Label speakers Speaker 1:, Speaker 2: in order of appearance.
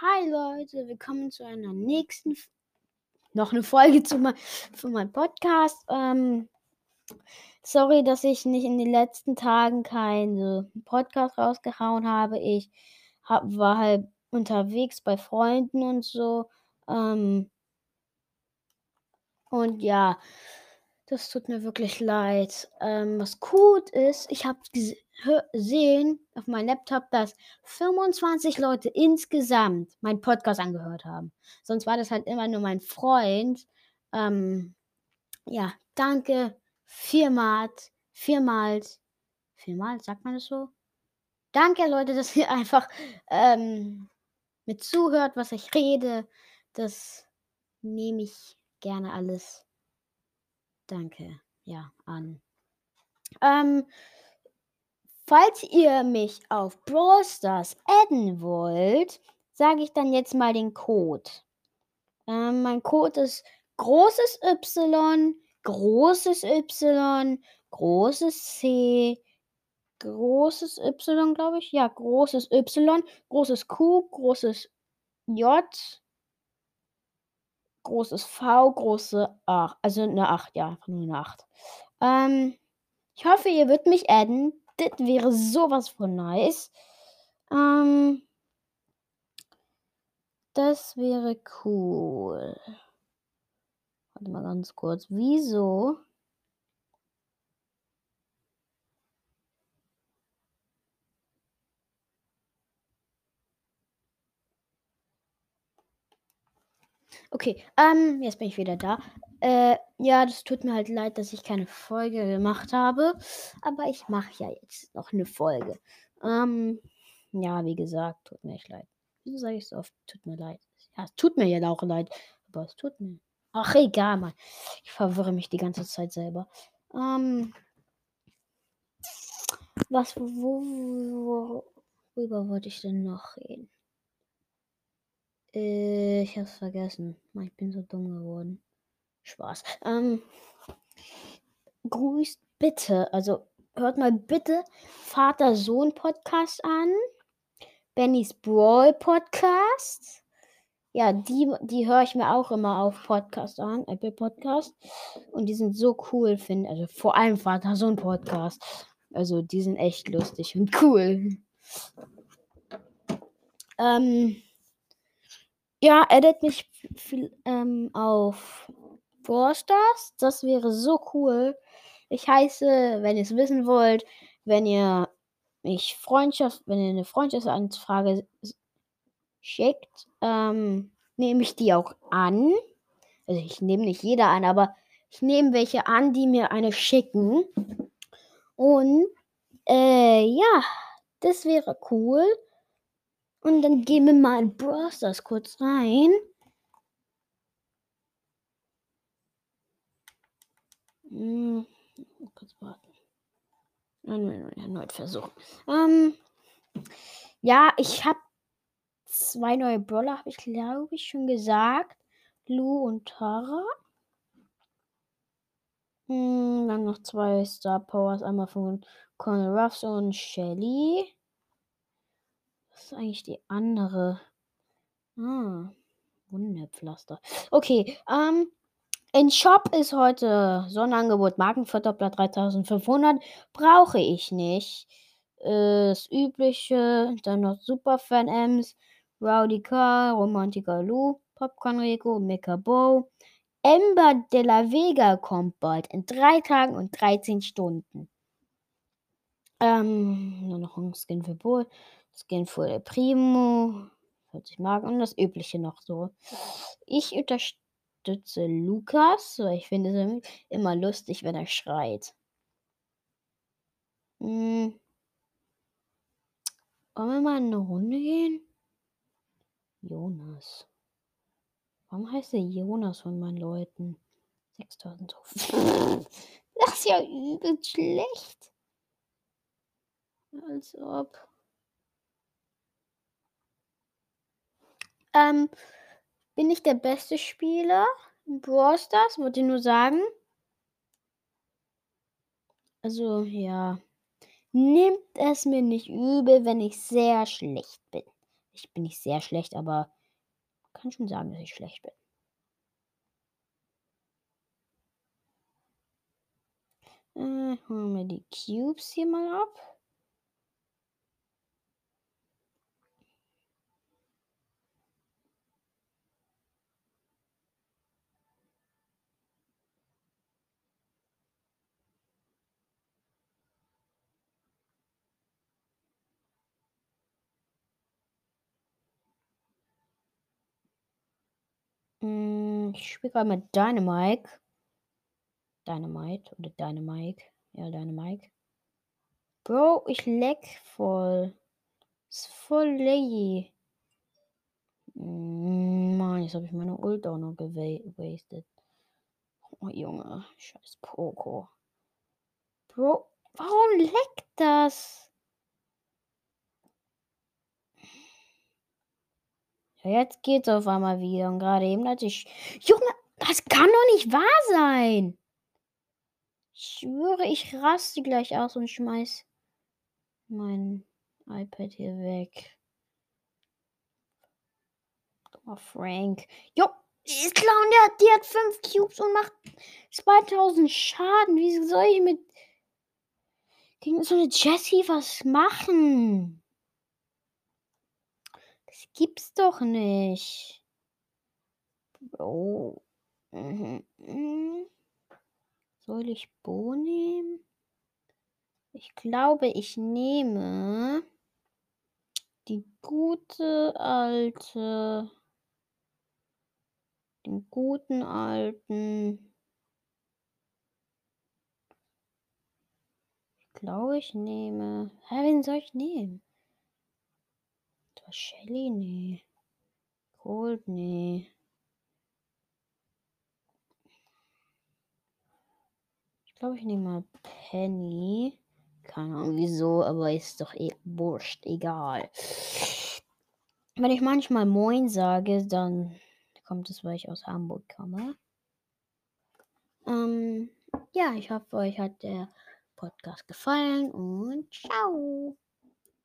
Speaker 1: Hi Leute, willkommen zu einer nächsten, noch eine Folge zu mein, für meinem Podcast. Ähm, sorry, dass ich nicht in den letzten Tagen keinen Podcast rausgehauen habe. Ich hab, war halt unterwegs bei Freunden und so. Ähm, und ja, das tut mir wirklich leid. Ähm, was gut ist, ich habe gesehen auf meinem Laptop, dass 25 Leute insgesamt meinen Podcast angehört haben. Sonst war das halt immer nur mein Freund. Ähm, ja, danke viermals, viermals, viermals, sagt man das so? Danke, Leute, dass ihr einfach ähm, mit zuhört, was ich rede. Das nehme ich gerne alles Danke, ja, an. Ähm, falls ihr mich auf Brawl Stars adden wollt, sage ich dann jetzt mal den Code. Ähm, mein Code ist großes Y, großes Y, großes C, großes Y, glaube ich. Ja, großes Y, großes Q, großes J, großes V, große 8. Also eine 8, ja, einfach nur eine 8. Ähm, ich hoffe, ihr würdet mich adden. Das wäre sowas von nice. Ähm, das wäre cool. Warte mal ganz kurz. Wieso? Okay, ähm, jetzt bin ich wieder da. Äh, ja, das tut mir halt leid, dass ich keine Folge gemacht habe. Aber ich mache ja jetzt noch eine Folge. Ähm, ja, wie gesagt, tut mir echt leid. Wieso sage ich so oft, tut mir leid? Ja, es tut mir ja auch leid. Aber es tut mir. Ach, egal, Mann. Ich verwirre mich die ganze Zeit selber. Ähm, was, wo, wo, worüber wollte ich denn noch reden? Äh, ich hab's vergessen. Ich bin so dumm geworden. Spaß. Ähm, grüßt bitte, also hört mal bitte Vater-Sohn-Podcast an. Bennys Brawl Podcast. Ja, die, die höre ich mir auch immer auf Podcast an, Apple Podcast. Und die sind so cool, finde ich. Also vor allem Vater-Sohn-Podcast. Also die sind echt lustig und cool. Ähm, ja, edit mich ähm, auf Brawl Stars. Das wäre so cool. Ich heiße, wenn ihr es wissen wollt, wenn ihr mich Freundschaft, wenn ihr eine Freundschaftsanfrage schickt, ähm, nehme ich die auch an. Also ich nehme nicht jeder an, aber ich nehme welche an, die mir eine schicken. Und äh, ja, das wäre cool. Und dann gehen wir mal in Brawl Stars kurz rein. Hm, kurz warten. Erneut versuchen. Ähm, ja, ich habe zwei neue Brawler, habe ich glaube ich schon gesagt. Lu und Tara. Hm, dann noch zwei Star Powers, einmal von Conor Ruffs und Shelly. Was ist eigentlich die andere? Ah, Wunderpflaster. Okay, ähm, in Shop ist heute Sonnenangebot Markenverdoppler 3500. Brauche ich nicht. Äh, das übliche, dann noch Superfan Ms, Rowdy Car, Romantica Lou, Popcorn Rico, Mecha Bow. Ember de la Vega kommt bald in drei Tagen und 13 Stunden. Ähm, nur noch ein Skin für Bull. Skin für Primo, 40 Mark und das übliche noch so. Ich unterstütze Lukas, weil ich finde es immer lustig, wenn er schreit. Hm. Wollen wir mal in eine Runde gehen? Jonas. Warum heißt der Jonas von meinen Leuten? 6000 Trophäen. Das ist ja übel schlecht. Als ob. Ähm, bin ich der beste Spieler in Brawl Stars? Wollte ich nur sagen. Also, ja. Nimmt es mir nicht übel, wenn ich sehr schlecht bin. Ich bin nicht sehr schlecht, aber kann schon sagen, dass ich schlecht bin. Äh, holen wir die Cubes hier mal ab. Hm, ich spiele gerade mit Dynamite. Dynamite oder Dynamite. Ja, Dynamite. Bro, ich leck voll. Ist voll laggy. Mm, Mann, jetzt habe ich meine Ult auch noch gewastet. Oh, Junge. Scheiß Poco. Bro, warum leckt das? Jetzt geht's auf einmal wieder. Und gerade eben hatte ich. Junge, das kann doch nicht wahr sein. Ich schwöre, ich raste gleich aus und schmeiß mein iPad hier weg. Guck Frank. Jo, ist Clown, der hat, die hat 5 Cubes und macht 2000 Schaden. Wie soll ich mit gegen so eine Jessie was machen? Gibt's doch nicht. Bro. Mhm. mhm. Soll ich Bo nehmen? Ich glaube, ich nehme die gute alte, den guten alten. Ich glaube, ich nehme. Hä, wen soll ich nehmen? Shelly? Nee. Cold? Nee. glaube, ich nehme mal Penny. Keine Ahnung wieso, aber ist doch eh wurscht, egal. Wenn ich manchmal Moin sage, dann kommt es, weil ich aus Hamburg komme. Ähm, ja, ich hoffe, euch hat der Podcast gefallen und ciao.